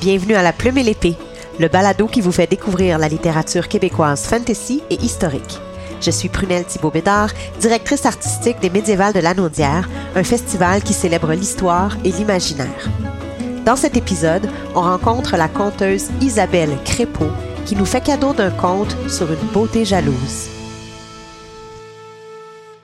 Bienvenue à La Plume et l'Épée, le balado qui vous fait découvrir la littérature québécoise fantasy et historique. Je suis Prunelle Thibault-Bédard, directrice artistique des Médiévales de l'Anaudière, un festival qui célèbre l'histoire et l'imaginaire. Dans cet épisode, on rencontre la conteuse Isabelle Crépeau qui nous fait cadeau d'un conte sur une beauté jalouse.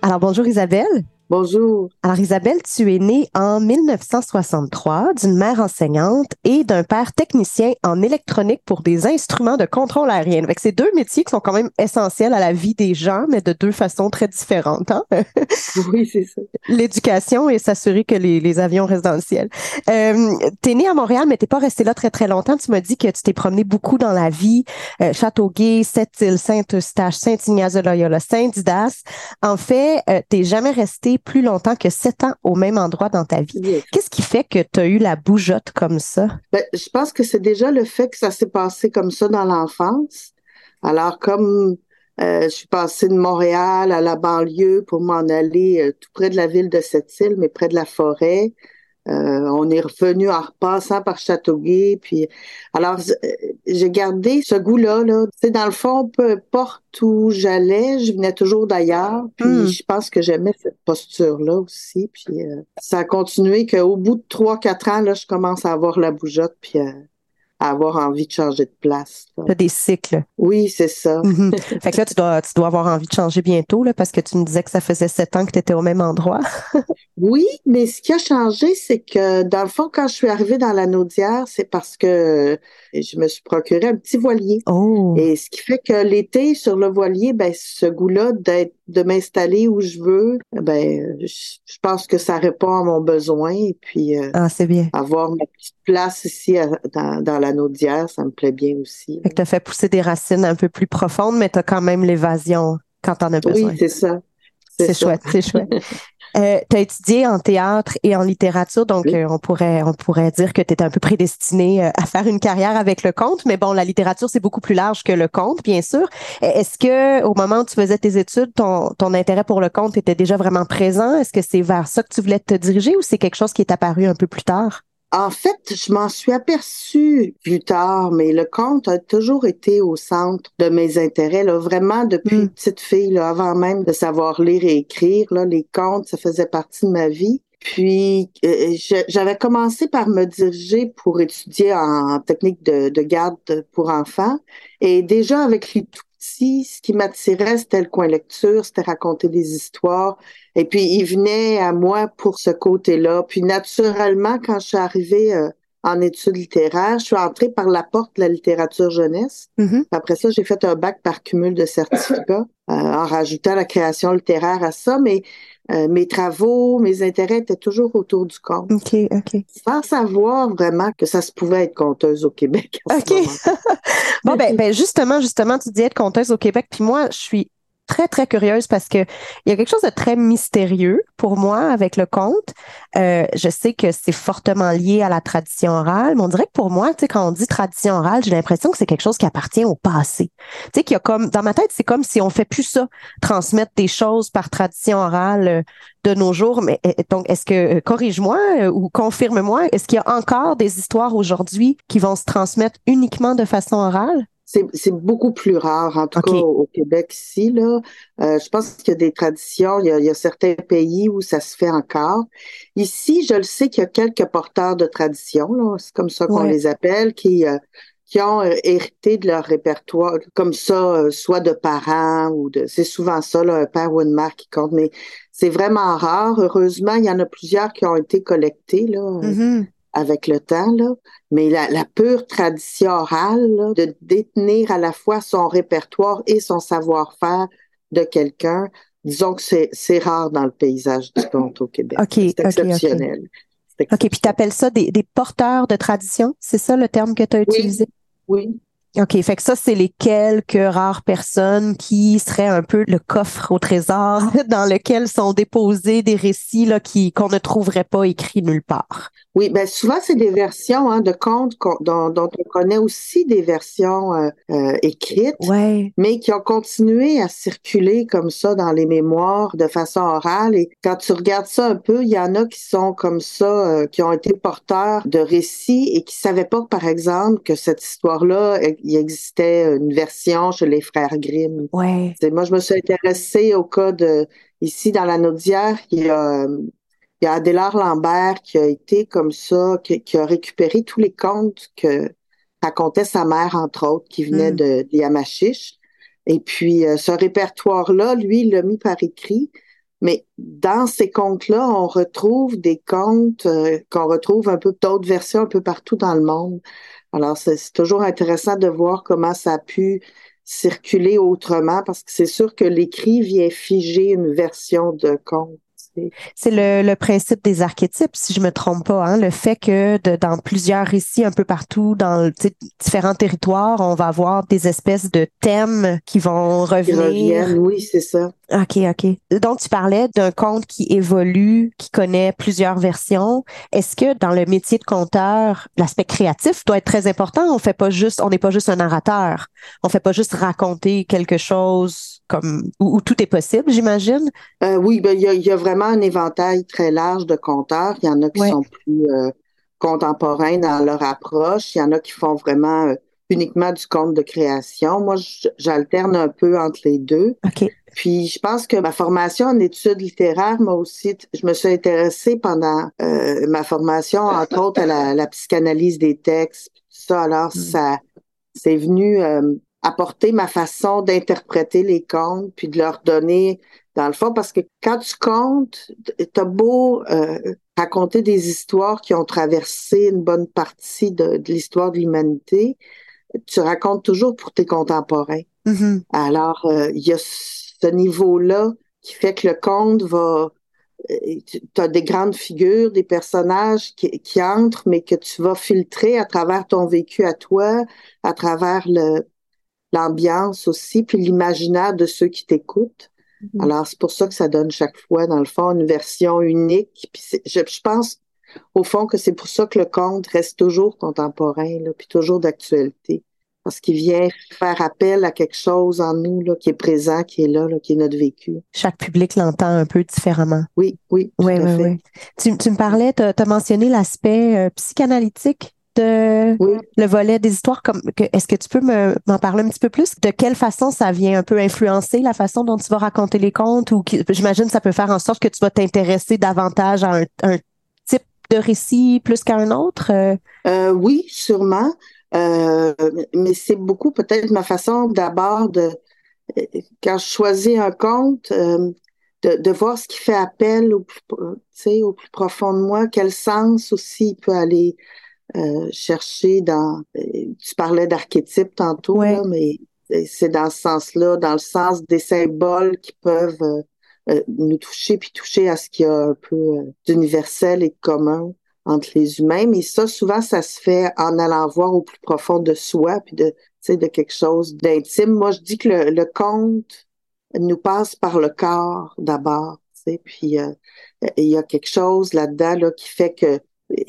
Alors bonjour Isabelle. Bonjour. Alors Isabelle, tu es née en 1963 d'une mère enseignante et d'un père technicien en électronique pour des instruments de contrôle aérien. Avec ces deux métiers qui sont quand même essentiels à la vie des gens, mais de deux façons très différentes. Hein? oui, c'est ça. L'éducation et s'assurer que les, les, avions restent dans le ciel. Euh, tu es née à Montréal, mais t'es pas restée là très très longtemps. Tu m'as dit que tu t'es promené beaucoup dans la vie. Euh, Châteauguay, Sept-Îles, Saint-Eustache, Saint-Ignace-de-Loyola, Saint-Didas. En fait, euh, t'es jamais resté plus longtemps que sept ans au même endroit dans ta vie. Qu'est-ce qui fait que tu as eu la bougeotte comme ça? Ben, je pense que c'est déjà le fait que ça s'est passé comme ça dans l'enfance. Alors, comme euh, je suis passée de Montréal à la banlieue pour m'en aller euh, tout près de la ville de Sept-Îles, mais près de la forêt, euh, on est revenu en repassant par Châteauguay. Puis, alors, euh, j'ai gardé ce goût-là. Là. Dans le fond, peu importe où j'allais, je venais toujours d'ailleurs. Puis, hmm. je pense que j'aimais cette posture-là aussi. Puis, euh, ça a continué qu'au bout de trois, quatre ans, là, je commence à avoir la bougeotte. Puis, avoir envie de changer de place. Tu des cycles. Oui, c'est ça. Mhm. fait que là, tu dois, tu dois avoir envie de changer bientôt, là, parce que tu me disais que ça faisait sept ans que tu étais au même endroit. oui, mais ce qui a changé, c'est que dans le fond, quand je suis arrivée dans la Naudière, c'est parce que je me suis procuré un petit voilier. Oh. Et ce qui fait que l'été, sur le voilier, ben, ce goût-là d'être de m'installer où je veux, ben, je, pense que ça répond à mon besoin. Et puis, euh, ah, c'est bien. avoir ma petite place ici dans, dans la Naudière, ça me plaît bien aussi. Fait que as fait pousser des racines un peu plus profondes, mais tu as quand même l'évasion quand t'en as besoin. Oui, c'est ça. C'est chouette, c'est chouette. Euh, tu as étudié en théâtre et en littérature, donc euh, on pourrait on pourrait dire que tu étais un peu prédestiné euh, à faire une carrière avec le conte, mais bon, la littérature, c'est beaucoup plus large que le conte, bien sûr. Est-ce que au moment où tu faisais tes études, ton, ton intérêt pour le conte était déjà vraiment présent? Est-ce que c'est vers ça que tu voulais te diriger ou c'est quelque chose qui est apparu un peu plus tard? En fait, je m'en suis aperçue plus tard, mais le conte a toujours été au centre de mes intérêts, là, vraiment depuis hmm. petite fille, là, avant même de savoir lire et écrire. Là, les contes, ça faisait partie de ma vie. Puis, euh, j'avais commencé par me diriger pour étudier en technique de, de garde pour enfants. Et déjà, avec les tout ce qui m'attirait, c'était le coin lecture, c'était raconter des histoires. Et puis, il venait à moi pour ce côté-là. Puis, naturellement, quand je suis arrivée euh, en études littéraires, je suis entrée par la porte de la littérature jeunesse. Mm-hmm. Après ça, j'ai fait un bac par cumul de certificats, euh, en rajoutant la création littéraire à ça. Mais euh, mes travaux, mes intérêts étaient toujours autour du conte. OK, OK. Sans savoir vraiment que ça se pouvait être conteuse au Québec. OK. bon, ben, ben, justement, justement, tu dis être conteuse au Québec, puis moi, je suis très, très curieuse parce que il y a quelque chose de très mystérieux pour moi avec le conte. Euh, je sais que c'est fortement lié à la tradition orale, mais on dirait que pour moi, quand on dit tradition orale, j'ai l'impression que c'est quelque chose qui appartient au passé. Tu sais, qu'il y a comme, dans ma tête, c'est comme si on fait plus ça, transmettre des choses par tradition orale euh, de nos jours. Mais euh, donc, est-ce que, corrige-moi ou confirme-moi, est-ce qu'il y a encore des histoires aujourd'hui qui vont se transmettre uniquement de façon orale? C'est beaucoup plus rare, en tout cas au, Québec ici. Là. Euh, je pense qu'il y a des traditions, il y a, il y a, certains pays où ça se fait encore. Ici, je le sais qu'il y a quelques porteurs de traditions, c'est comme ça qu'on les appelle, qui, euh, qui ont euh, hérité de leur répertoire, comme ça, soit de parents ou de... C'est souvent ça, là, un père ou une mère qui compte, mais c'est vraiment rare. Heureusement, il y en a plusieurs qui ont été collectés. Là. Mm-hmm avec le temps, là. mais la, la pure tradition orale, de détenir à la fois son répertoire et son savoir-faire de quelqu'un, disons que c'est rare dans le paysage du conte au Québec. c'est exceptionnel. OK, puis tu appelles ça des, des, porteurs de tradition, c'est ça le terme que tu as utilisé? Oui, OK, fait que ça, c'est les quelques rares personnes qui seraient un peu le coffre au trésor dans lequel sont déposés des récits là, qui, qu'on ne trouverait pas écrits nulle part. Oui, ben souvent, c'est des versions hein, de contes dont, dont, on connaît aussi des versions euh, euh, écrites, ouais. mais qui ont continué à circuler comme ça dans les mémoires de façon orale. Et quand tu regardes ça un peu, il y en a qui sont comme ça, euh, qui ont été porteurs de récits et qui savaient pas, par exemple, que cette histoire-là, il existait une version chez les frères Grimm. Ouais. Moi, je me suis intéressée au cas de ici dans la Naudière, il y a il y a Adélard Lambert qui a été comme ça, qui, a récupéré tous les contes que racontait sa mère, entre autres, qui venait mm. de, Yamachiche. Et puis, euh, ce répertoire-là, lui, il l'a mis par écrit. Mais dans ces contes-là, on retrouve des contes euh, qu'on retrouve un peu d'autres versions un peu partout dans le monde. Alors, c'est toujours intéressant de voir comment ça a pu circuler autrement, parce que c'est sûr que l'écrit vient figer une version de conte. C'est le, principe des archétypes, si je me trompe pas, hein? le fait que de, dans plusieurs récits un peu partout, dans différents territoires, on va avoir des espèces de thèmes qui vont revenir. oui, c'est ça. OK, OK. Donc, tu parlais d'un conte qui évolue, qui connaît plusieurs versions. Est-ce que dans le métier de conteur, l'aspect créatif doit être très important? On fait pas juste, on n'est pas juste un narrateur. On fait pas juste raconter quelque chose comme où, tout est possible, j'imagine? Euh, oui, ben il y a, vraiment un éventail très large de conteurs. Il y en a qui sont plus euh, contemporains dans leur approche. Il y en a qui font vraiment euh, uniquement du conte de création. Moi, j'alterne un peu entre les deux. Puis je pense que ma formation en études littéraires, moi aussi, je me suis intéressée pendant euh, ma formation, entre autres, à la, psychanalyse des textes. Tout ça, alors hmm. ça, c'est venu euh, apporter ma façon d'interpréter les contes, puis de leur donner, dans le fond, parce que quand tu comptes, t'as beau euh, raconter des histoires qui ont traversé une bonne partie de, de l'histoire de l'humanité, tu racontes toujours pour tes contemporains. Mm-hmm. Alors, il y a ce niveau-là qui fait que le conte va euh, tu as des grandes figures, des personnages qui, qui, entrent, mais que tu vas filtrer à travers ton vécu à toi, à travers le l'ambiance aussi, puis l'imaginaire de ceux qui t'écoutent. Mm-hmm. Alors, c'est pour ça que ça donne chaque fois, dans le fond, une version unique. Puis je, je, pense, au fond, que c'est pour ça que le conte reste toujours contemporain, là, puis toujours d'actualité parce qu'il vient faire appel à quelque chose en nous là, qui est présent, qui est là, là, qui est notre vécu. Chaque public l'entend un peu différemment. Oui, oui. Oui, oui, oui. Tu, tu me parlais, tu as, mentionné l'aspect euh, psychanalytique de le volet des histoires. Comme, est-ce que tu peux m'en parler un petit peu plus? De quelle façon ça vient un peu influencer la façon dont tu vas raconter les contes ou j'imagine ça peut faire en sorte que tu vas t'intéresser davantage à un, un type de récit plus qu'à un autre? Euh, euh oui, sûrement. Euh, mais c'est beaucoup peut-être ma façon d'abord de, quand je choisis un conte, euh, de, de, voir ce qui fait appel au plus, au plus profond de moi, quel sens aussi il peut aller euh, chercher dans. Tu parlais d'archétypes tantôt, là, mais c'est dans ce sens-là, dans le sens des symboles qui peuvent nous toucher puis toucher à ce qu'il y a un peu d'universel et de commun entre les humains, mais ça, souvent, ça se fait en allant voir au plus profond de soi, puis de, de quelque chose d'intime. Moi, je dis que le, le conte nous passe par le corps d'abord, puis euh, il y a quelque chose là-dedans là, qui fait que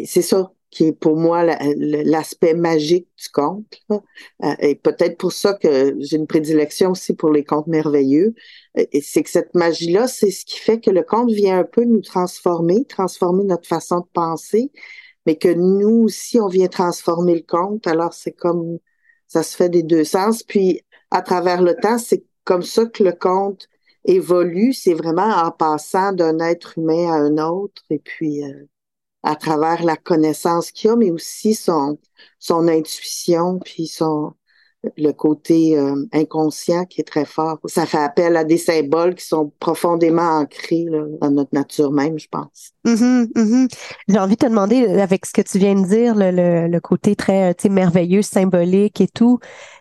c'est ça, qui est pour moi l'aspect magique du conte. Euh, et peut-être pour ça que j'ai une prédilection aussi pour les contes merveilleux. Et c'est que cette magie-là, c'est ce qui fait que le conte vient un peu nous transformer, transformer notre façon de penser, mais que nous aussi, on vient transformer le conte. Alors c'est comme ça se fait des deux sens. Puis à travers le temps, c'est comme ça que le conte évolue. C'est vraiment en passant d'un être humain à un autre. Et puis euh, à travers la connaissance qu'il a, mais aussi son, son intuition, puis son le côté euh, inconscient qui est très fort. Ça fait appel à des symboles qui sont profondément ancrés dans notre nature même, je pense. Mm-hmm, mm-hmm. J'ai envie de te demander, avec ce que tu viens de dire, le, le, côté très merveilleux, symbolique et tout,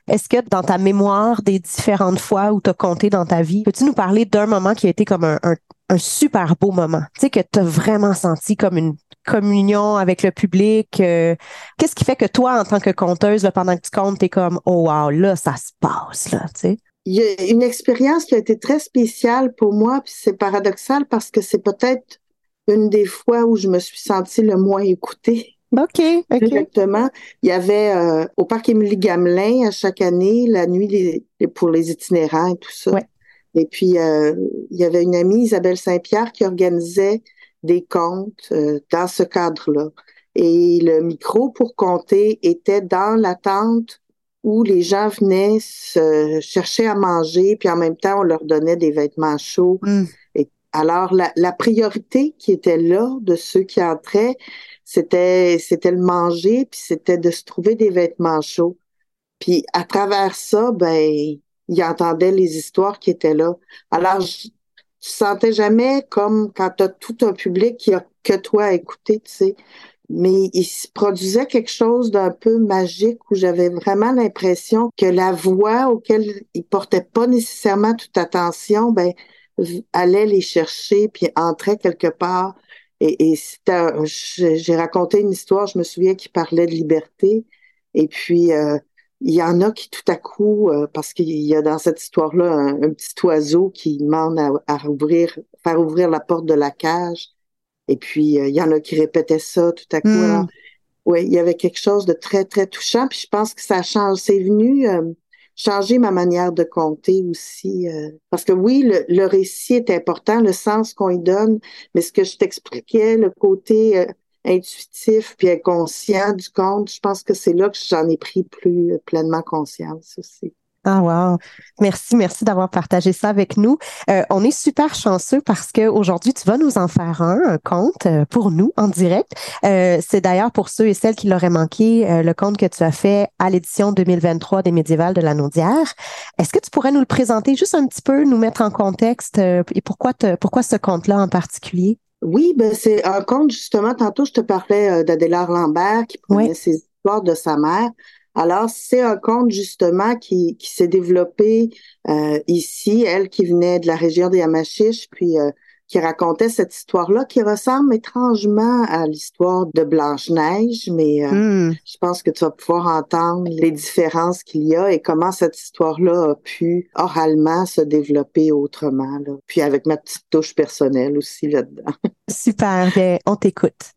Est-ce que dans ta mémoire des différentes fois où tu as compté dans ta vie, peux-tu nous parler d'un moment qui a été comme un, super beau moment? Tu sais, que tu as vraiment senti comme une communion avec le public. Euh, qu'est-ce qui fait que toi, en tant que conteuse, pendant que tu comptes, t'es comme, oh wow, là, ça se passe, là, tu sais? Il y a une expérience qui a été très spéciale pour moi, puis c'est paradoxal parce que c'est peut-être une des fois où je me suis sentie le moins écoutée. OK, OK. Exactement. Il y avait euh, au parc Émilie Gamelin à chaque année la nuit pour les itinérants et tout ça. Et puis euh, il y avait une amie Isabelle Saint-Pierre qui organisait des contes euh, dans ce cadre-là. Et le micro pour compter était dans la tente où les gens venaient se chercher à manger, puis en même temps, on leur donnait des vêtements chauds. Mm. Et alors, la, la, priorité qui était là de ceux qui entraient, c'était c'était le manger, puis c'était de se trouver des vêtements chauds. Puis à travers ça, ben, ils entendaient les histoires qui étaient là. Alors, je, tu sentais jamais comme quand tu as tout un public qui a que toi à écouter, tu sais. Mais il se produisait quelque chose d'un peu magique où j'avais vraiment l'impression que la voix auquel ils portaient pas nécessairement toute attention, ben, allait les chercher puis entrait quelque part. Et, et j'ai raconté une histoire, je me souviens, qui parlait de liberté. Et puis, euh, il y en a qui tout à coup, euh, parce qu'il y a dans cette histoire-là un, petit oiseau qui demande à, ouvrir, faire ouvrir la porte de la cage. Et puis, euh, il y en a qui répétaient ça tout à coup. Hmm. Oui, il y avait quelque chose de très, très touchant. Puis je pense que ça change. C'est venu euh, changer ma manière de compter aussi. parce que oui, le, le, récit est important, le sens qu'on y donne, mais ce que je t'expliquais, le côté intuitif puis inconscient du conte, je pense que c'est là que j'en ai pris plus pleinement conscience aussi. Ah wow. Merci, merci d'avoir partagé ça avec nous. Euh, on est super chanceux parce que aujourd'hui tu vas nous en faire un, un conte euh, pour nous en direct. Euh, c'est d'ailleurs pour ceux et celles qui l'auraient manqué le conte que tu as fait à l'édition 2023 des médiévales de la Naudière. Est-ce que tu pourrais nous le présenter juste un petit peu, nous mettre en contexte et pourquoi te, pourquoi ce conte-là en particulier? Oui, ben c'est un conte, justement, tantôt je te parlais euh, d'Adélard Lambert qui prenait ses histoires de sa mère. Alors, c'est un conte justement qui, qui s'est développé euh, ici, elle qui venait de la région des Yamachiches, puis euh, qui racontait cette histoire-là qui ressemble étrangement à l'histoire de Blanche-Neige, mais euh, hmm. je pense que tu vas pouvoir entendre les différences qu'il y a et comment cette histoire-là a pu oralement se développer autrement, là. puis avec ma petite touche personnelle aussi là-dedans. Super, bien, on t'écoute.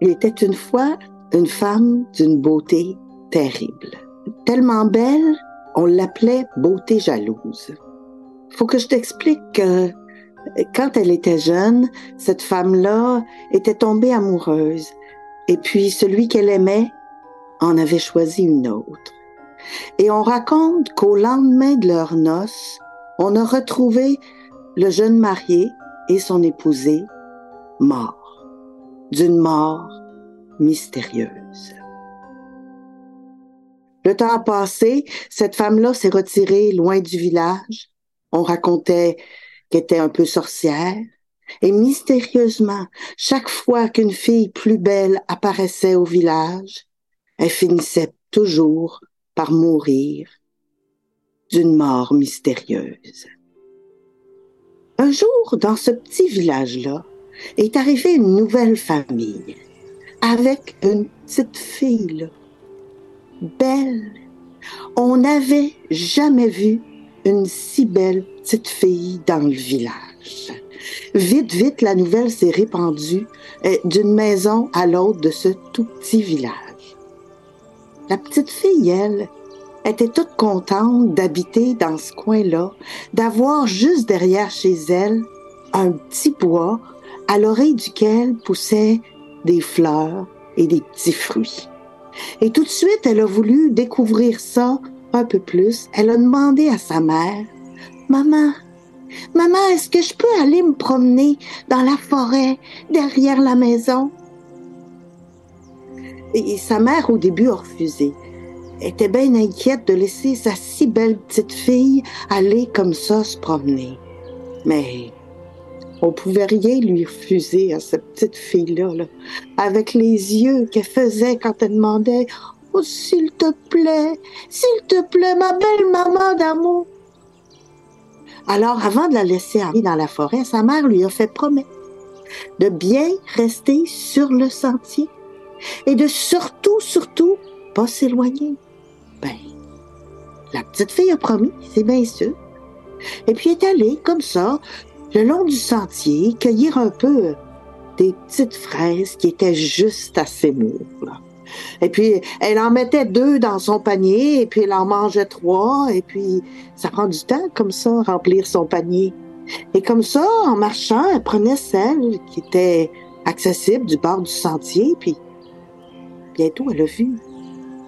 Il était une fois une femme d'une beauté terrible tellement belle, on l'appelait beauté jalouse. Faut que je t'explique que quand elle était jeune, cette femme-là était tombée amoureuse. Et puis celui qu'elle aimait en avait choisi une autre. Et on raconte qu'au lendemain de leur noces, on a retrouvé le jeune marié et son épousée morts, d'une mort mystérieuse. Le temps a passé, cette femme-là s'est retirée loin du village. On racontait qu'elle était un peu sorcière. Et mystérieusement, chaque fois qu'une fille plus belle apparaissait au village, elle finissait toujours par mourir d'une mort mystérieuse. Un jour, dans ce petit village-là, est arrivée une nouvelle famille avec une petite fille belle. On n'avait jamais vu une si belle petite fille dans le village. Vite, vite, la nouvelle s'est répandue euh, d'une maison à l'autre de ce tout petit village. La petite fille, elle, était toute contente d'habiter dans ce coin-là, d'avoir juste derrière chez elle un petit bois à l'oreille duquel poussaient des fleurs et des petits fruits. Et tout de suite, elle a voulu découvrir ça un peu plus. Elle a demandé à sa mère, Maman, Maman, est-ce que je peux aller me promener dans la forêt derrière la maison? Et sa mère, au début, a refusé. Elle était bien inquiète de laisser sa si belle petite fille aller comme ça se promener. Mais On pouvait rien lui refuser à cette petite fille-là, là, avec les yeux qu'elle faisait quand elle demandait Oh, s'il te plaît, s'il te plaît, ma belle maman d'amour. Alors, avant de la laisser aller dans la forêt, sa mère lui a fait promettre de bien rester sur le sentier et de surtout, surtout, pas s'éloigner. Ben, la petite fille a promis, c'est bien sûr. Et puis est allée, comme ça, le long du sentier, cueillir un peu des petites fraises qui étaient juste assez mûres. Et puis, elle en mettait deux dans son panier, et puis elle en mangeait trois, et puis ça prend du temps comme ça, remplir son panier. Et comme ça, en marchant, elle prenait celle qui était accessible du bord du sentier, puis bientôt elle a vu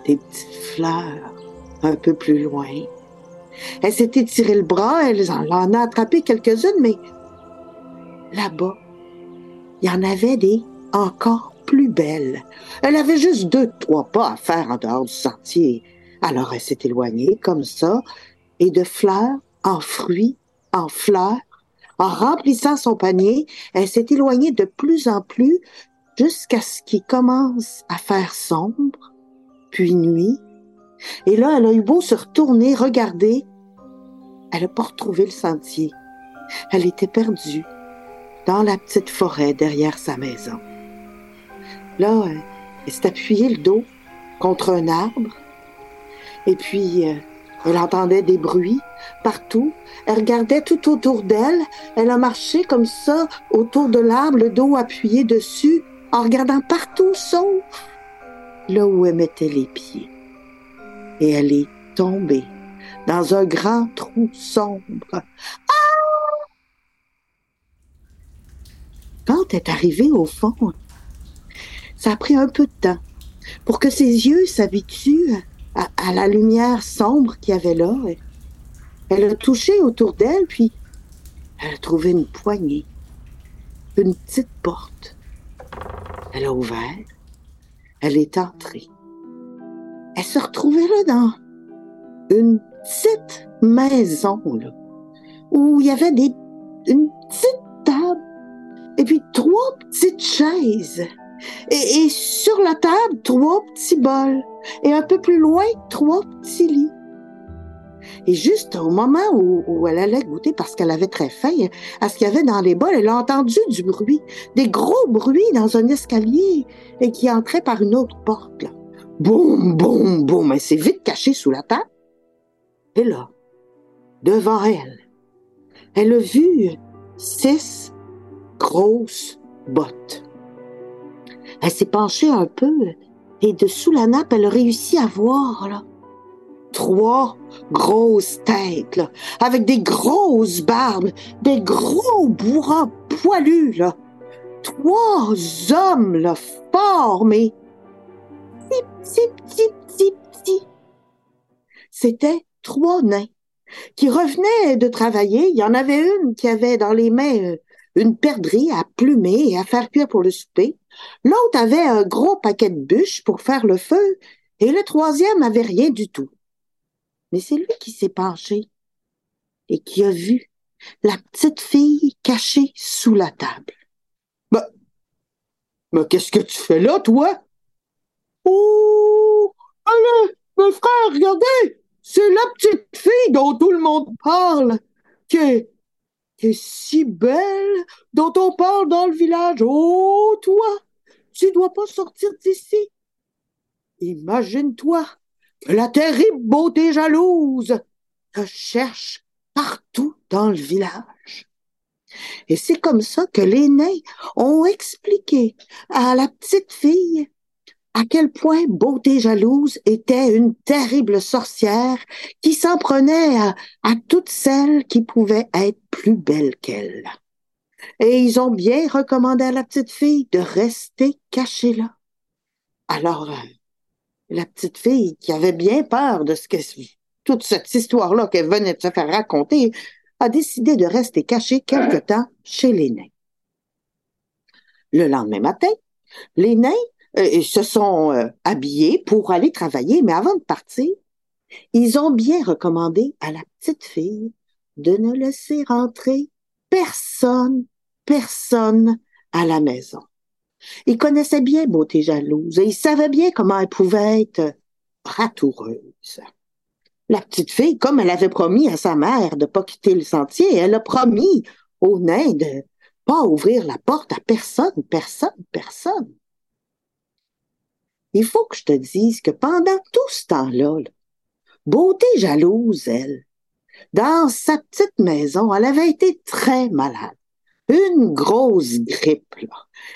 des petites fleurs un peu plus loin. Elle s'était tiré le bras, elle en a attrapé quelques-unes, mais là-bas, il y en avait des encore plus belles. Elle avait juste deux, trois pas à faire en dehors du sentier. Alors elle s'est éloignée comme ça, et de fleurs en fruits, en fleurs, en remplissant son panier, elle s'est éloignée de plus en plus jusqu'à ce qu'il commence à faire sombre, puis nuit. Et là, elle a eu beau se retourner, regarder. Elle n'a pas retrouvé le sentier. Elle était perdue dans la petite forêt derrière sa maison. Là, elle s'est appuyée le dos contre un arbre. Et puis, euh, elle entendait des bruits partout. Elle regardait tout autour d'elle. Elle a marché comme ça autour de l'arbre, le dos appuyé dessus, en regardant partout sauf là où elle mettait les pieds. Et elle est tombée dans un grand trou sombre. Ah! Quand elle est arrivée au fond, ça a pris un peu de temps pour que ses yeux s'habituent à, la lumière sombre qu'il y avait là. Elle a touché autour d'elle, puis elle a trouvé une poignée, une petite porte. Elle a ouvert, elle est entrée. Elle se retrouvait là dans une petite maison, là, où il y avait des, une petite et puis trois petites chaises. Et, sur la table, trois petits bols. Et un peu plus loin, trois petits lits. Et juste au moment où, elle allait goûter, parce qu'elle avait très faim, à ce qu'il y avait dans les bols, elle a entendu du bruit, des gros bruits dans un escalier et qui entrait par une autre porte. Là. Boum, boum, boum. Elle s'est vite cachée sous la table. Et là, devant elle, elle a vu six grosses bottes. Elle s'est penchée un peu et dessous la nappe, elle a réussi à voir là, trois grosses têtes, avec des grosses barbes, des gros bourrins poilus, là. Trois hommes, là, forts, mais petits, petits, petits. C'était trois nains qui revenaient de travailler. Il y en avait une qui avait dans les mains une perdrix à plumer et à faire cuire pour le souper. L'autre avait un gros paquet de bûches pour faire le feu, et le troisième avait rien du tout. Mais c'est lui qui s'est penché et qui a vu la petite fille cachée sous la table. Ben, mais qu'est-ce que tu fais là, toi? Oh, allez, mes frères, regardez, c'est la petite fille dont tout le monde parle, qui est si belle, dont on parle dans le village. Oh, toi, tu dois pas sortir d'ici. Imagine-toi que la terrible beauté jalouse te cherche partout dans le village. Et c'est comme ça que les nains ont expliqué à la petite fille à quel point Beauté Jalouse était une terrible sorcière qui s'en prenait à, toutes celles qui pouvaient être plus belles qu'elle. Et ils ont bien recommandé à la petite fille de rester cachée là. Alors, euh, la petite fille, qui avait bien peur de ce que toute cette histoire-là qu'elle venait de se faire raconter, a décidé de rester cachée quelque temps chez les nains. Le lendemain matin, les nains euh, se sont euh, habillés pour aller travailler, mais avant de partir, ils ont bien recommandé à la petite fille de ne laisser rentrer personne personne à la maison. Il connaissait bien Beauté Jalouse et il savait bien comment elle pouvait être ratoureuse. La petite fille, comme elle avait promis à sa mère de pas quitter le sentier, elle a promis au nain de pas ouvrir la porte à personne, personne, personne. Il faut que je te dise que pendant tout ce temps-là, Beauté jalouse, elle, dans sa petite maison, elle avait été très malade. Une grosse grippe.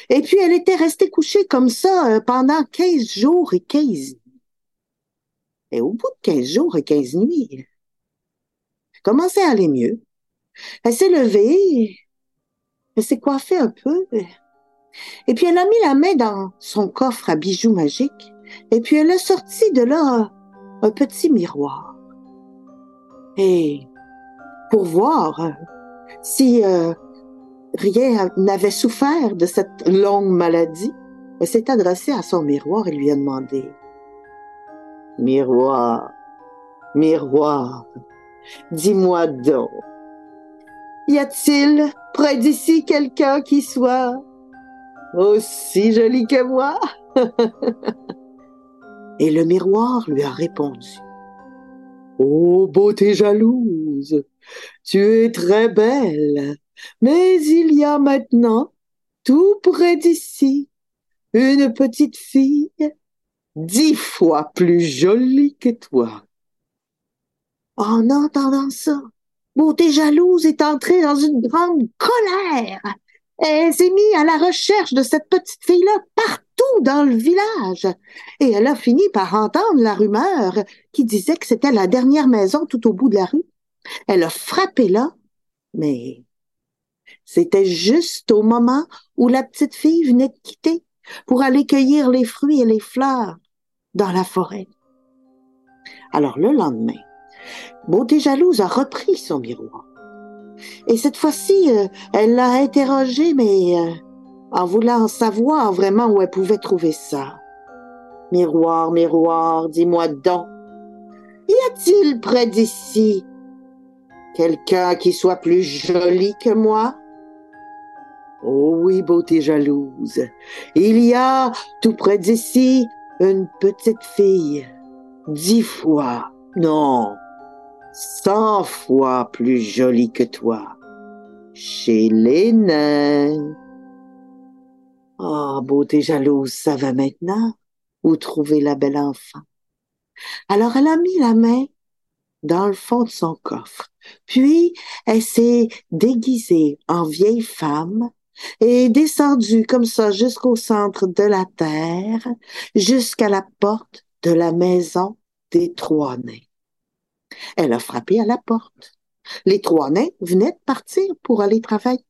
Et puis, elle était restée couchée comme ça euh, pendant 15 jours et 15 nuits. Et au bout de 15 jours et 15 nuits, elle commençait à aller mieux. Elle s'est levée, elle s'est coiffée un peu, et puis elle a mis la main dans son coffre à bijoux magiques, et puis elle a sorti de là un petit miroir. Et pour voir euh, si euh, rien n'avait souffert de cette longue maladie, elle s'est adressée à son miroir et lui a demandé Miroir, miroir, dis-moi donc, y a-t-il près d'ici quelqu'un qui soit aussi joli que moi Et le miroir lui a répondu Ô oh, beauté jalouse, tu es très belle, mais il y a maintenant, tout près d'ici, une petite fille dix fois plus jolie que toi. En entendant ça, Beauté jalouse est entrée dans une grande colère. Elle s'est mise à la recherche de cette petite fille-là partout dans le village. Et elle a fini par entendre la rumeur qui disait que c'était la dernière maison tout au bout de la rue. Elle a frappé là, mais c'était juste au moment où la petite fille venait de quitter pour aller cueillir les fruits et les fleurs dans la forêt. Alors le lendemain, Beauté Jalouse a repris son miroir. Et cette fois-ci, euh, elle l'a interrogé, mais euh, en voulant savoir vraiment où elle pouvait trouver ça. Miroir, miroir, dis-moi donc, y a-t-il près d'ici? Quelqu'un qui soit plus joli que moi? Oh oui, beauté jalouse, il y a tout près d'ici une petite fille, dix fois, non, cent fois plus jolie que toi, chez les nains. Oh, beauté jalouse, ça va maintenant? Où trouver la belle enfant? Alors elle a mis la main dans le fond de son coffre, puis elle s'est déguisée en vieille femme et descendue comme ça jusqu'au centre de la terre, jusqu'à la porte de la maison des trois nains. Elle a frappé à la porte. Les trois nains venaient de partir pour aller travailler.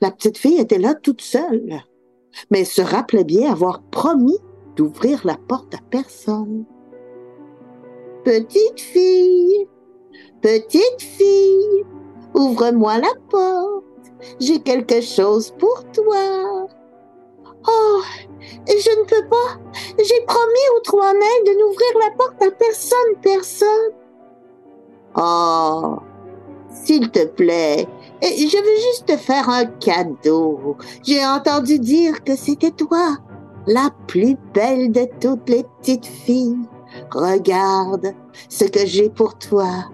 La petite fille était là toute seule, mais se rappelait bien avoir promis d'ouvrir la porte à personne. Petite fille, petite fille, ouvre-moi la porte, j'ai quelque chose pour toi. Oh, je ne peux pas, j'ai promis aux trois nains de n'ouvrir la porte à personne, personne. Oh, s'il te plaît, je veux juste te faire un cadeau. J'ai entendu dire que c'était toi, la plus belle de toutes les petites filles. Regarde ce que j'ai pour toi.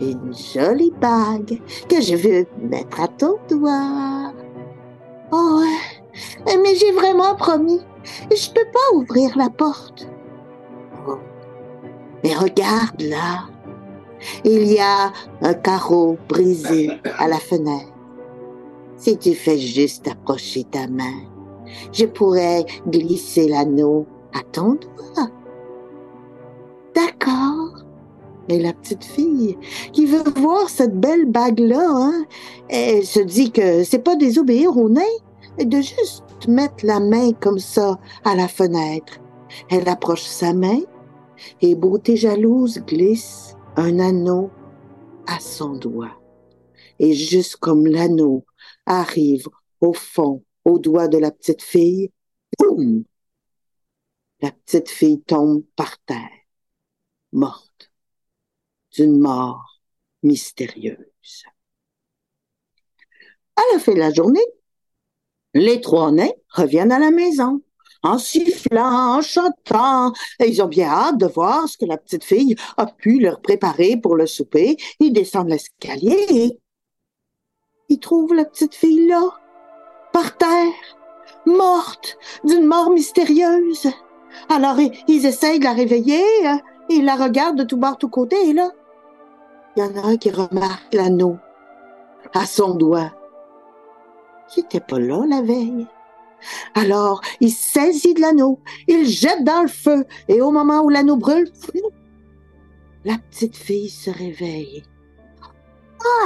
Une jolie bague que je veux mettre à ton doigt. Oh, mais j'ai vraiment promis. Je peux pas ouvrir la porte. Oh, mais regarde là. Il y a un carreau brisé à la fenêtre. Si tu fais juste approcher ta main, je pourrais glisser l'anneau à ton doigt. D'accord. Et la petite fille qui veut voir cette belle bague-là, hein, elle se dit que c'est pas désobéir au nain, de juste mettre la main comme ça à la fenêtre. Elle approche sa main et beauté jalouse glisse un anneau à son doigt. Et juste comme l'anneau arrive au fond, au doigt de la petite fille, boum! La petite fille tombe par terre, morte, d'une mort mystérieuse. À la fin de la journée, Les trois nains reviennent à la maison en sifflant, en chantant. Et ils ont bien hâte de voir ce que la petite fille a pu leur préparer pour le souper. Ils descendent l'escalier et ils trouvent la petite fille là, par terre, morte, d'une mort mystérieuse. Alors ils essayent de la réveiller, hein, et ils la regardent de tout bord, tout côté, et là, il y en a un qui remarque l'anneau à son doigt. Qui n'était pas là la veille? Alors, il saisit de l'anneau, il jette dans le feu, et au moment où l'anneau brûle, la petite fille se réveille.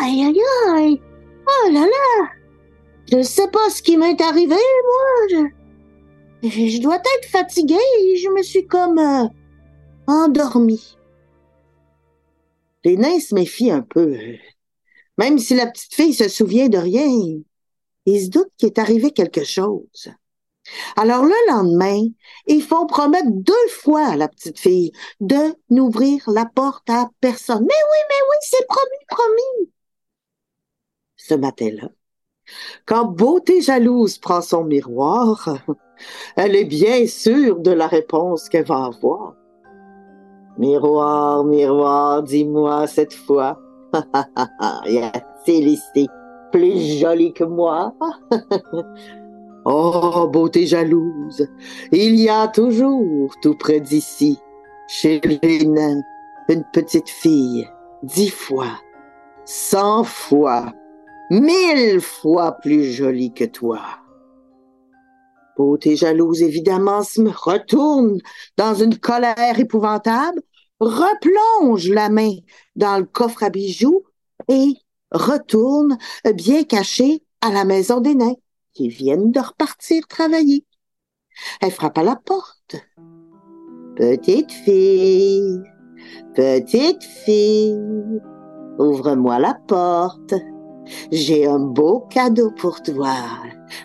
Aïe, aïe, aïe! Oh là là! Je ne sais pas ce qui m'est arrivé, moi. Je, dois être fatiguée je me suis comme euh, endormie. Les nains se méfient un peu. Même si la petite fille se souvient de rien, ils se doutent qu'il est arrivé quelque chose. Alors le lendemain, ils font promettre deux fois à la petite fille de n'ouvrir la porte à personne. Mais oui, mais oui, c'est promis, promis. Ce matin-là, quand Beauté jalouse prend son miroir, elle est bien sûre de la réponse qu'elle va avoir. Miroir, miroir, dis-moi cette fois, y a-t-il ici plus jolie que moi. oh, beauté jalouse, il y a toujours, tout près d'ici, chez les nains, une petite fille, dix fois, cent fois, mille fois plus jolie que toi. Beauté jalouse, évidemment, se retourne dans une colère épouvantable, replonge la main dans le coffre à bijoux et retourne bien caché à la maison des nains qui viennent de repartir travailler. Elle frappe à la porte. Petite fille, petite fille, ouvre-moi la porte. J'ai un beau cadeau pour toi.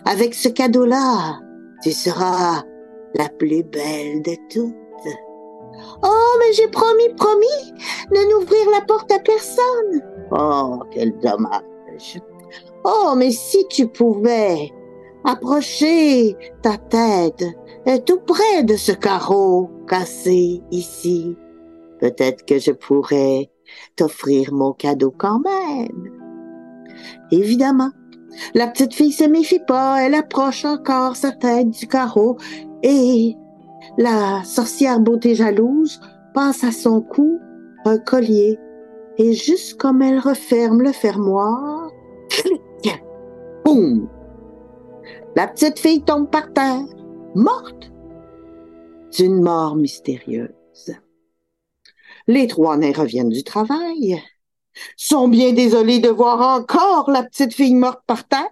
Avec ce cadeau-là, tu seras la plus belle de toutes. Oh, mais j'ai promis, promis de n'ouvrir la porte à personne. Oh, quel dommage. Oh, mais si tu pouvais approcher ta tête tout près de ce carreau cassé ici, peut-être que je pourrais t'offrir mon cadeau quand même. Évidemment, la petite fille se méfie pas, elle approche encore sa tête du carreau et la sorcière beauté jalouse passe à son cou un collier et juste comme elle referme le fermoir, clic, boum, la petite fille tombe par terre, morte d'une mort mystérieuse. Les trois nains reviennent du travail, sont bien désolés de voir encore la petite fille morte par terre,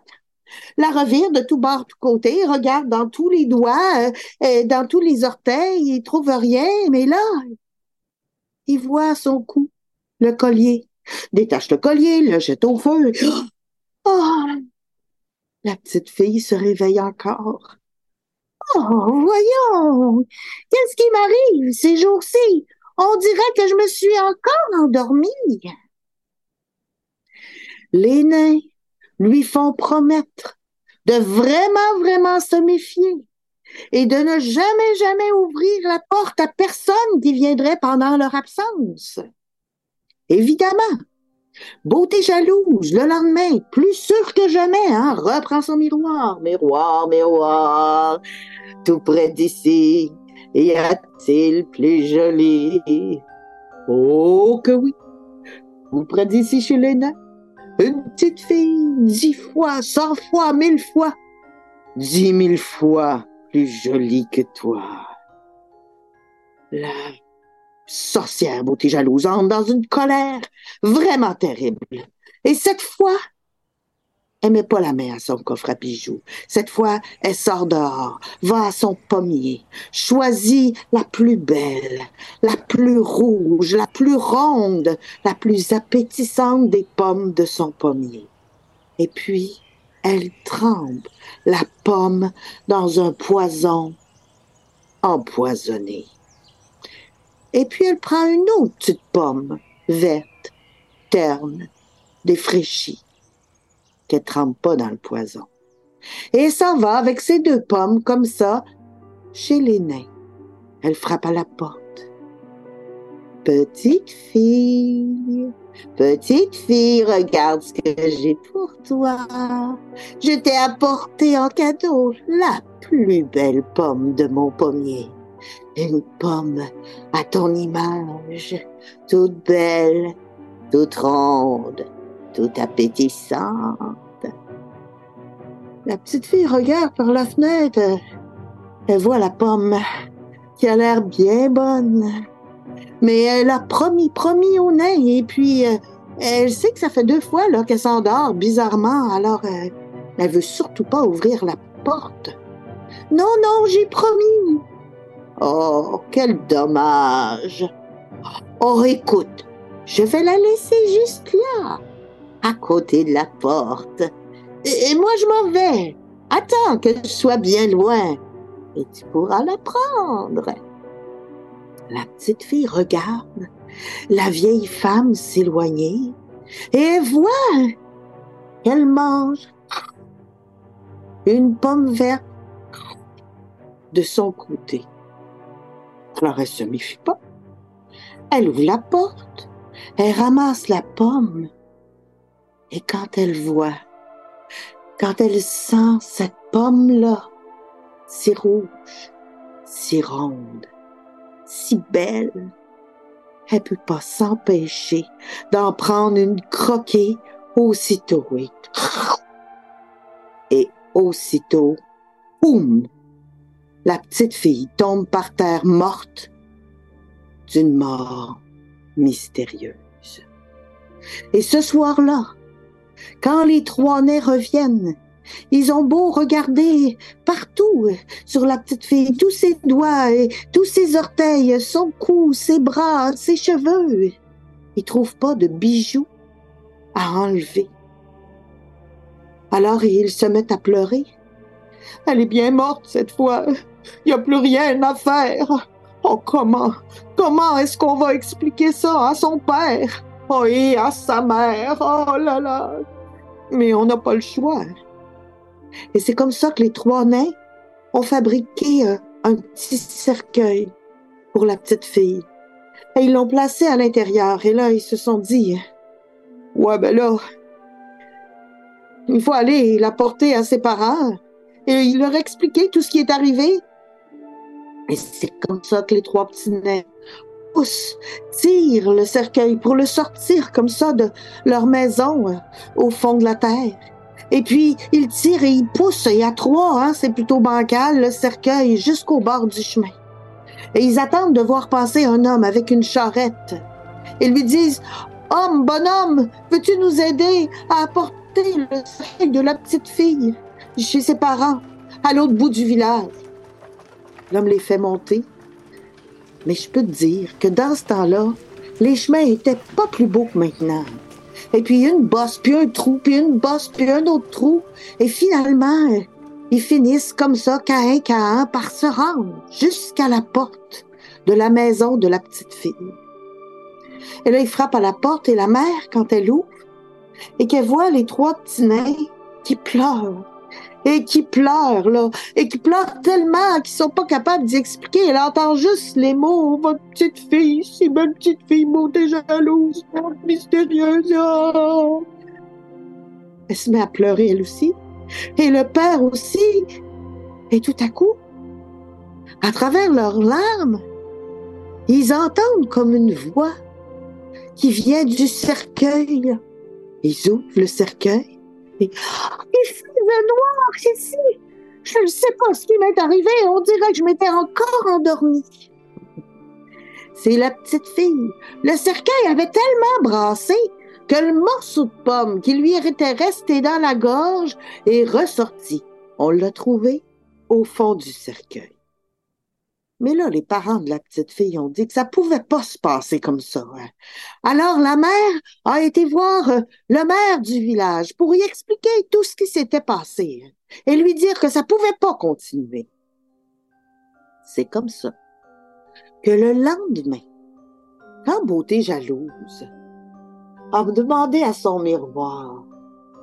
la revirent de tout bord, tout côté, regardent dans tous les doigts, euh, euh, dans tous les orteils, ils trouvent rien, mais là, ils voient son cou le collier, détache le collier, le jette au feu. Oh! La petite fille se réveille encore. Oh, voyons, qu'est-ce qui m'arrive ces jours-ci? On dirait que je me suis encore endormie. Les nains lui font promettre de vraiment, vraiment se méfier et de ne jamais, jamais ouvrir la porte à personne qui viendrait pendant leur absence. Évidemment. Beauté jalouse, le lendemain, plus sûr que jamais, hein, reprend son miroir. Miroir, miroir, tout près d'ici, y a-t-il plus joli? Oh que oui, tout près d'ici chez les une petite fille, dix fois, cent fois, mille fois, dix mille fois plus jolie que toi. La sorcière beauté jalouse entre dans une colère vraiment terrible. Et cette fois, elle met pas la main à son coffre à bijoux. Cette fois, elle sort dehors, va à son pommier, choisit la plus belle, la plus rouge, la plus ronde, la plus appétissante des pommes de son pommier. Et puis, elle trempe la pomme dans un poison empoisonné. Et puis elle prend une autre petite pomme, verte, terne, défraîchie, qu'elle trempe pas dans le poison. et s'en va avec ses deux pommes comme ça chez les nains. Elle frappe à la porte. Petite fille, petite fille, regarde ce que j'ai pour toi. Je t'ai apporté en cadeau la plus belle pomme de mon pommier. Une pomme à ton image, toute belle, toute ronde, toute appétissante. La petite fille regarde par la fenêtre. Elle voit la pomme qui a l'air bien bonne. Mais elle a promis, promis au nain. Et puis, euh, elle sait que ça fait deux fois qu'elle s'endort bizarrement. Alors, euh, elle veut surtout pas ouvrir la porte. Non, non, j'ai promis. Oh, quel dommage. Oh, écoute, je vais la laisser juste là, à côté de la porte. Et, moi, je m'en vais. Attends que je sois bien loin et tu pourras la prendre. La petite fille regarde la vieille femme s'éloigner et voit qu'elle mange une pomme verte de son côté. Elle se méfie pas. Elle ouvre la porte, elle ramasse la pomme et quand elle voit, quand elle sent cette pomme-là, si rouge, si ronde, si belle, elle peut pas s'empêcher d'en prendre une croquée aussitôt. Et aussitôt, boum, la petite fille tombe par terre morte d'une mort mystérieuse. Et ce soir-là, quand les trois nez reviennent, ils ont beau regarder partout sur la petite fille, tous ses doigts, et tous ses orteils, son cou, ses bras, ses cheveux. Ils trouvent pas de bijoux à enlever. Alors ils se mettent à pleurer. Elle est bien morte cette fois. Il n'y a plus rien à faire. Oh, comment, comment est-ce qu'on va expliquer ça à son père? Oh, et à sa mère? Oh là là. Mais on n'a pas le choix. Et c'est comme ça que les trois nains ont fabriqué un, un petit cercueil pour la petite fille. Et ils l'ont placé à l'intérieur. Et là, ils se sont dit, ouais, ben là, il faut aller la porter à ses parents. Et il leur expliquer tout ce qui est arrivé. Et c'est comme ça que les trois petits nains poussent, tirent le cercueil pour le sortir comme ça de leur maison euh, au fond de la terre. Et puis, ils tirent et ils poussent, et à trois, hein, c'est plutôt bancal, le cercueil jusqu'au bord du chemin. Et ils attendent de voir passer un homme avec une charrette. Ils lui disent, Homme, bonhomme, veux-tu nous aider à apporter le cercueil de la petite fille chez ses parents, à l'autre bout du village? L'homme les fait monter. Mais je peux te dire que dans ce temps-là, les chemins étaient pas plus beaux que maintenant. Et puis une bosse, puis un trou, puis une bosse, puis un autre trou. Et finalement, ils finissent comme ça, qu'à un, par se rendre jusqu'à la porte de la maison de la petite fille. Et là, ils frappent à la porte et la mère, quand elle ouvre, et qu'elle voit les trois petits nains qui pleurent et qui pleurent, là, et qui pleurent tellement qu'ils sont pas capables d'y expliquer. Elle entend juste les mots, votre petite fille, si belle petite fille, montée jalouse, mystérieuse. Oh. Elle se met à pleurer, elle aussi. Et le père aussi. Et tout à coup, à travers leurs larmes, ils entendent comme une voix qui vient du cercueil. Ils ouvrent le cercueil et il noir ici. Je ne sais pas ce qui m'est arrivé. On dirait que je m'étais encore endormie. C'est la petite fille. Le cercueil avait tellement brassé que le morceau de pomme qui lui était resté dans la gorge est ressorti. On l'a trouvé au fond du cercueil. Mais là, les parents de la petite fille ont dit que ça pouvait pas se passer comme ça. Hein. Alors la mère a été voir euh, le maire du village pour y expliquer tout ce qui s'était passé hein, et lui dire que ça pouvait pas continuer. C'est comme ça que le lendemain, quand Beauté jalouse a demandé à son miroir,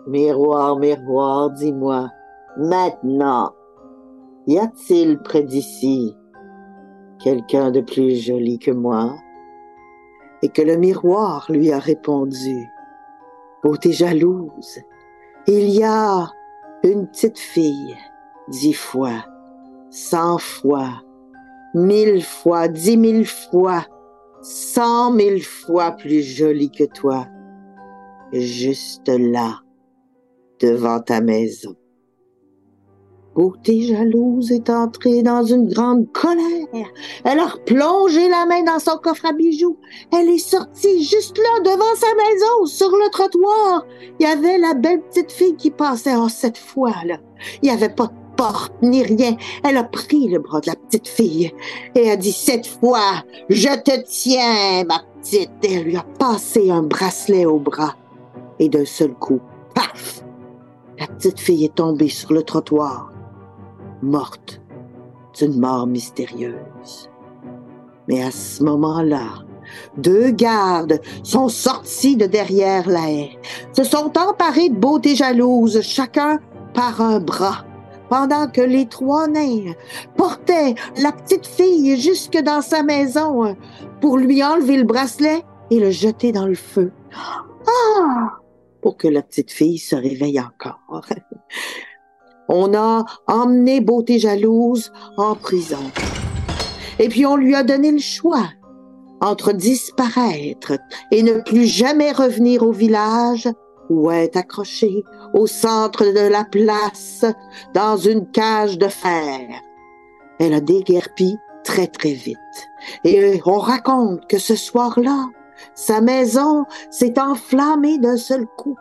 Miroir, miroir, dis-moi, Maintenant, y a-t-il près d'ici quelqu'un de plus joli que moi? Et que le miroir lui a répondu, Beauté jalouse, il y a une petite fille, dix fois, cent fois, mille fois, dix mille fois, cent mille fois plus jolie que toi, juste là, devant ta maison beauté jalouse est entrée dans une grande colère. Elle a replongé la main dans son coffre à bijoux. Elle est sortie juste là, devant sa maison, sur le trottoir. Il y avait la belle petite fille qui passait. Oh, cette fois-là, il n'y avait pas de porte ni rien. Elle a pris le bras de la petite fille et a dit, cette fois, je te tiens, ma petite. Et elle lui a passé un bracelet au bras. Et d'un seul coup, paf! La petite fille est tombée sur le trottoir morte d'une mort mystérieuse. Mais à ce moment-là, deux gardes sont sortis de derrière la haie, se sont emparés de beauté jalouse, chacun par un bras, pendant que les trois nains portaient la petite fille jusque dans sa maison pour lui enlever le bracelet et le jeter dans le feu. Ah! Pour que la petite fille se réveille encore. On a emmené Beauté Jalouse en prison. Et puis on lui a donné le choix entre disparaître et ne plus jamais revenir au village ou être accroché au centre de la place dans une cage de fer. Elle a déguerpi très très vite. Et on raconte que ce soir-là, sa maison s'est enflammée d'un seul coup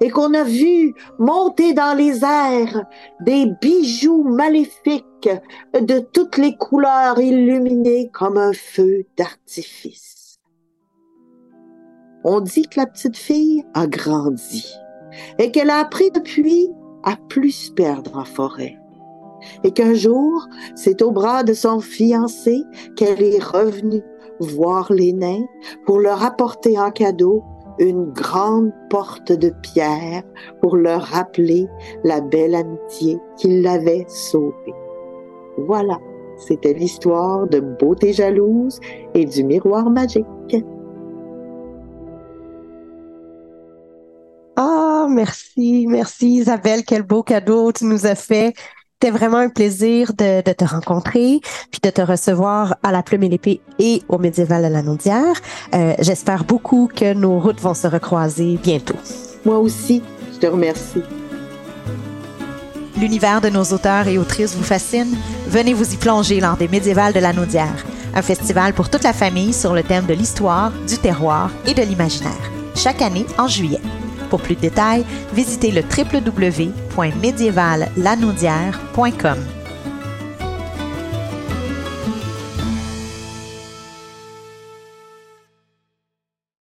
et qu'on a vu monter dans les airs des bijoux maléfiques de toutes les couleurs illuminés comme un feu d'artifice. On dit que la petite fille a grandi et qu'elle a appris depuis à plus perdre en forêt. Et qu'un jour, c'est au bras de son fiancé qu'elle est revenue voir les nains pour leur apporter en cadeau une grande porte de pierre pour leur rappeler la belle amitié qui l'avait sauvée. Voilà, c'était l'histoire de Beauté jalouse et du miroir magique. Ah, merci, merci Isabelle, quel beau cadeau tu nous as fait. C'était vraiment un plaisir de, te rencontrer, puis de te recevoir à la Plume et l'Épée et au Médiéval de la Naudière. Euh, j'espère beaucoup que nos routes vont se recroiser bientôt. Moi aussi, je te remercie. L'univers de nos auteurs et autrices vous fascine? Venez vous y plonger lors des Médiévals de la Naudière, un festival pour toute la famille sur le thème de l'histoire, du terroir et de l'imaginaire, chaque année en juillet. Pour plus de détails, visitez le www.médiévallanaudière.com.